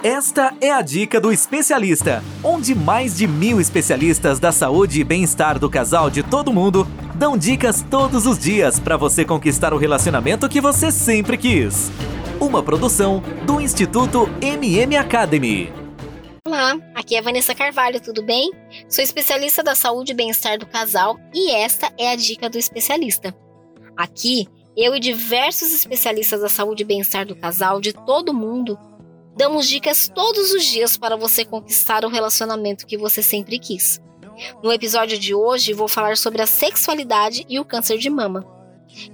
Esta é a dica do especialista, onde mais de mil especialistas da saúde e bem-estar do casal de todo mundo dão dicas todos os dias para você conquistar o relacionamento que você sempre quis. Uma produção do Instituto MM Academy. Olá, aqui é Vanessa Carvalho, tudo bem? Sou especialista da saúde e bem-estar do casal e esta é a dica do especialista. Aqui, eu e diversos especialistas da saúde e bem-estar do casal de todo mundo Damos dicas todos os dias para você conquistar o relacionamento que você sempre quis. No episódio de hoje, vou falar sobre a sexualidade e o câncer de mama.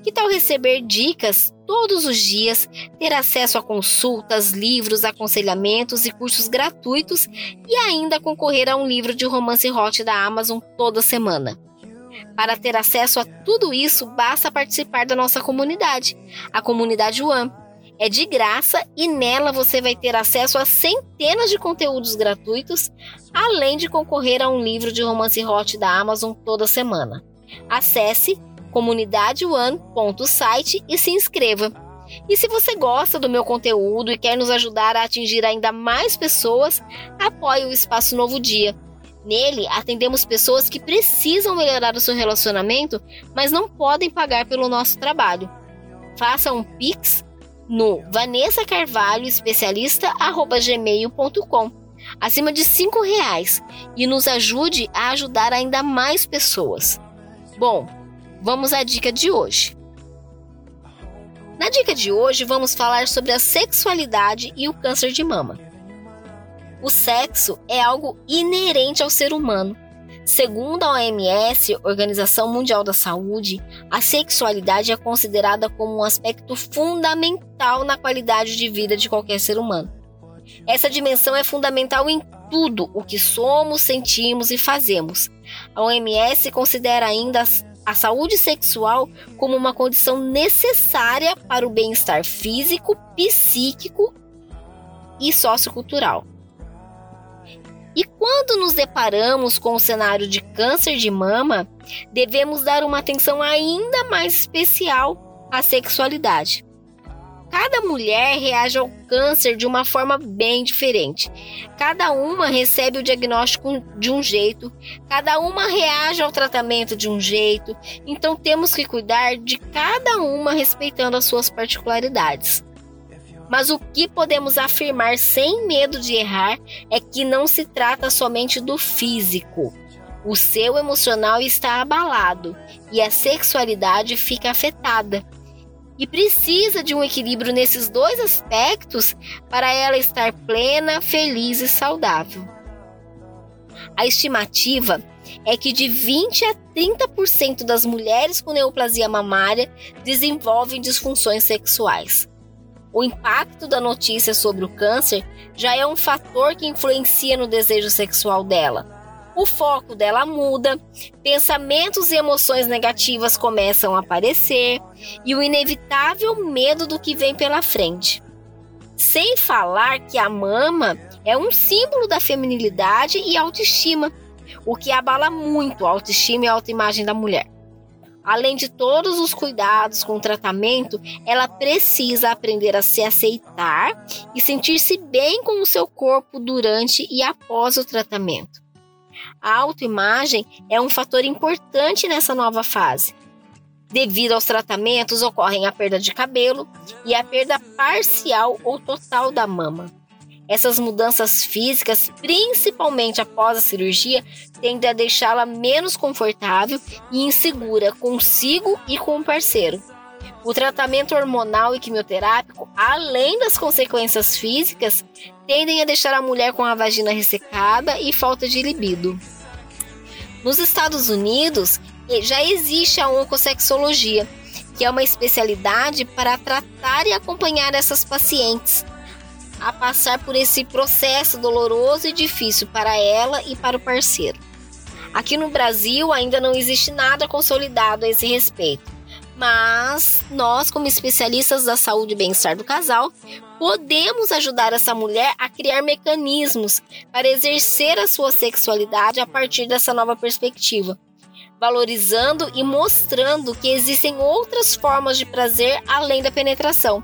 Que tal receber dicas todos os dias, ter acesso a consultas, livros, aconselhamentos e cursos gratuitos e ainda concorrer a um livro de romance hot da Amazon toda semana? Para ter acesso a tudo isso, basta participar da nossa comunidade, a comunidade One é de graça e nela você vai ter acesso a centenas de conteúdos gratuitos, além de concorrer a um livro de romance hot da Amazon toda semana. Acesse comunidadeone.site e se inscreva. E se você gosta do meu conteúdo e quer nos ajudar a atingir ainda mais pessoas, apoie o Espaço Novo Dia. Nele, atendemos pessoas que precisam melhorar o seu relacionamento, mas não podem pagar pelo nosso trabalho. Faça um Pix no Vanessa Carvalho especialista gmail.com acima de cinco reais e nos ajude a ajudar ainda mais pessoas. Bom, vamos à dica de hoje. Na dica de hoje vamos falar sobre a sexualidade e o câncer de mama. O sexo é algo inerente ao ser humano Segundo a OMS, Organização Mundial da Saúde, a sexualidade é considerada como um aspecto fundamental na qualidade de vida de qualquer ser humano. Essa dimensão é fundamental em tudo o que somos, sentimos e fazemos. A OMS considera ainda a saúde sexual como uma condição necessária para o bem-estar físico, psíquico e sociocultural. E quando nos deparamos com o cenário de câncer de mama, devemos dar uma atenção ainda mais especial à sexualidade. Cada mulher reage ao câncer de uma forma bem diferente. Cada uma recebe o diagnóstico de um jeito, cada uma reage ao tratamento de um jeito, então temos que cuidar de cada uma respeitando as suas particularidades. Mas o que podemos afirmar sem medo de errar é que não se trata somente do físico. O seu emocional está abalado e a sexualidade fica afetada. E precisa de um equilíbrio nesses dois aspectos para ela estar plena, feliz e saudável. A estimativa é que de 20 a 30% das mulheres com neoplasia mamária desenvolvem disfunções sexuais. O impacto da notícia sobre o câncer já é um fator que influencia no desejo sexual dela. O foco dela muda, pensamentos e emoções negativas começam a aparecer e o inevitável medo do que vem pela frente. Sem falar que a mama é um símbolo da feminilidade e autoestima, o que abala muito a autoestima e a autoimagem da mulher. Além de todos os cuidados com o tratamento, ela precisa aprender a se aceitar e sentir-se bem com o seu corpo durante e após o tratamento. A autoimagem é um fator importante nessa nova fase. Devido aos tratamentos, ocorrem a perda de cabelo e a perda parcial ou total da mama. Essas mudanças físicas, principalmente após a cirurgia, tendem a deixá-la menos confortável e insegura consigo e com o parceiro. O tratamento hormonal e quimioterápico, além das consequências físicas, tendem a deixar a mulher com a vagina ressecada e falta de libido. Nos Estados Unidos, eh, já existe a oncosexologia, que é uma especialidade para tratar e acompanhar essas pacientes a passar por esse processo doloroso e difícil para ela e para o parceiro. Aqui no Brasil ainda não existe nada consolidado a esse respeito, mas nós, como especialistas da saúde e bem-estar do casal, podemos ajudar essa mulher a criar mecanismos para exercer a sua sexualidade a partir dessa nova perspectiva, valorizando e mostrando que existem outras formas de prazer além da penetração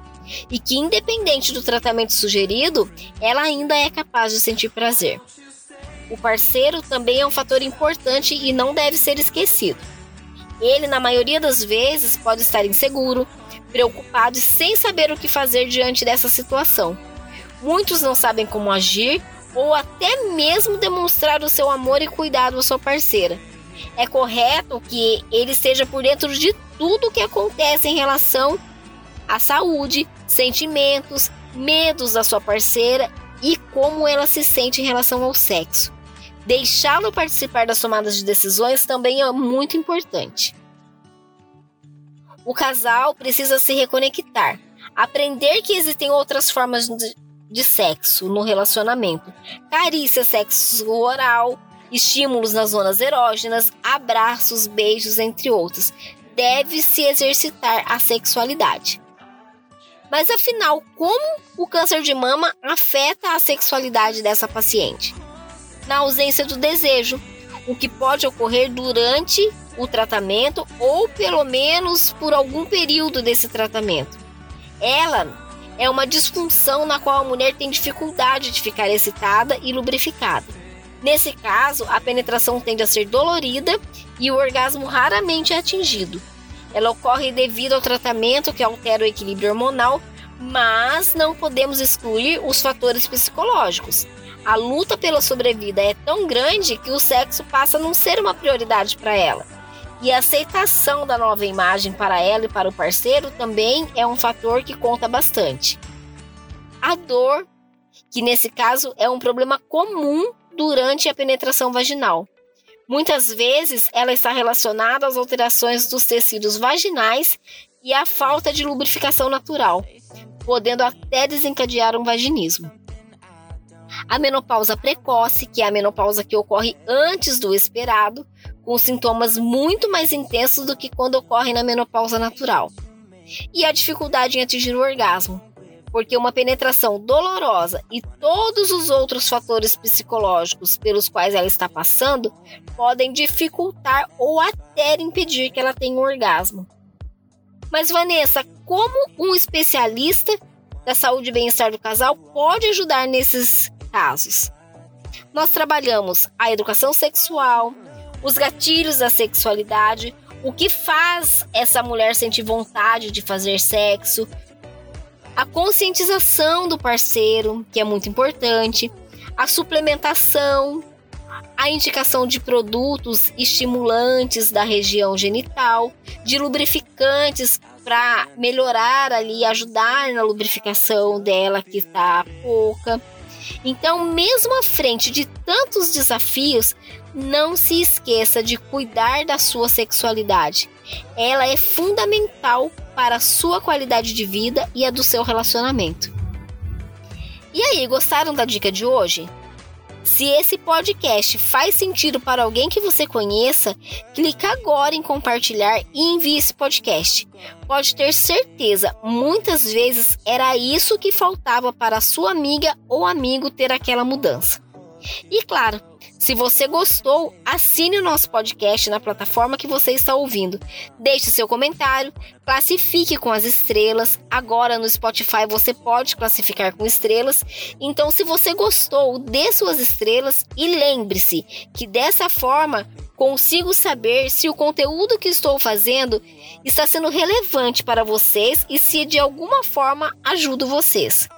e que, independente do tratamento sugerido, ela ainda é capaz de sentir prazer. O parceiro também é um fator importante e não deve ser esquecido. Ele, na maioria das vezes, pode estar inseguro, preocupado e sem saber o que fazer diante dessa situação. Muitos não sabem como agir ou até mesmo demonstrar o seu amor e cuidado à sua parceira. É correto que ele esteja por dentro de tudo o que acontece em relação à saúde, sentimentos, medos da sua parceira e como ela se sente em relação ao sexo. Deixá-lo participar das tomadas de decisões também é muito importante. O casal precisa se reconectar, aprender que existem outras formas de, de sexo no relacionamento, carícia, sexo oral, estímulos nas zonas erógenas, abraços, beijos, entre outros. Deve-se exercitar a sexualidade. Mas afinal, como o câncer de mama afeta a sexualidade dessa paciente? Na ausência do desejo, o que pode ocorrer durante o tratamento ou pelo menos por algum período desse tratamento. Ela é uma disfunção na qual a mulher tem dificuldade de ficar excitada e lubrificada. Nesse caso, a penetração tende a ser dolorida e o orgasmo raramente é atingido. Ela ocorre devido ao tratamento que altera o equilíbrio hormonal, mas não podemos excluir os fatores psicológicos. A luta pela sobrevida é tão grande que o sexo passa a não ser uma prioridade para ela. E a aceitação da nova imagem para ela e para o parceiro também é um fator que conta bastante. A dor, que nesse caso é um problema comum durante a penetração vaginal. Muitas vezes ela está relacionada às alterações dos tecidos vaginais e à falta de lubrificação natural, podendo até desencadear um vaginismo. A menopausa precoce, que é a menopausa que ocorre antes do esperado, com sintomas muito mais intensos do que quando ocorre na menopausa natural. E a dificuldade em atingir o orgasmo, porque uma penetração dolorosa e todos os outros fatores psicológicos pelos quais ela está passando podem dificultar ou até impedir que ela tenha um orgasmo. Mas Vanessa, como um especialista da saúde e bem-estar do casal pode ajudar nesses casos? Nós trabalhamos a educação sexual, os gatilhos da sexualidade, o que faz essa mulher sentir vontade de fazer sexo, a conscientização do parceiro, que é muito importante, a suplementação, a indicação de produtos estimulantes da região genital, de lubrificantes para melhorar ali, ajudar na lubrificação dela que está pouca. Então, mesmo à frente de tantos desafios, não se esqueça de cuidar da sua sexualidade. Ela é fundamental para a sua qualidade de vida e a do seu relacionamento. E aí, gostaram da dica de hoje? Se esse podcast faz sentido para alguém que você conheça, clica agora em compartilhar e envie esse podcast. Pode ter certeza, muitas vezes era isso que faltava para a sua amiga ou amigo ter aquela mudança. E claro, se você gostou, assine o nosso podcast na plataforma que você está ouvindo. Deixe seu comentário, classifique com as estrelas. Agora no Spotify você pode classificar com estrelas. Então, se você gostou, dê suas estrelas e lembre-se que dessa forma consigo saber se o conteúdo que estou fazendo está sendo relevante para vocês e se de alguma forma ajudo vocês.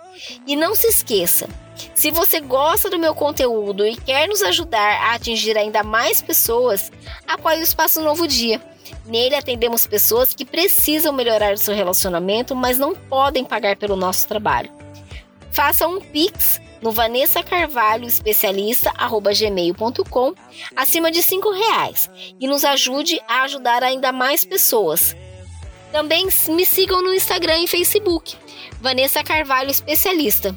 E não se esqueça, se você gosta do meu conteúdo e quer nos ajudar a atingir ainda mais pessoas, apoie o Espaço Novo Dia. Nele atendemos pessoas que precisam melhorar o seu relacionamento, mas não podem pagar pelo nosso trabalho. Faça um Pix no Vanessa Carvalho Especialista gmail.com acima de cinco reais e nos ajude a ajudar ainda mais pessoas. Também me sigam no Instagram e Facebook, Vanessa Carvalho Especialista.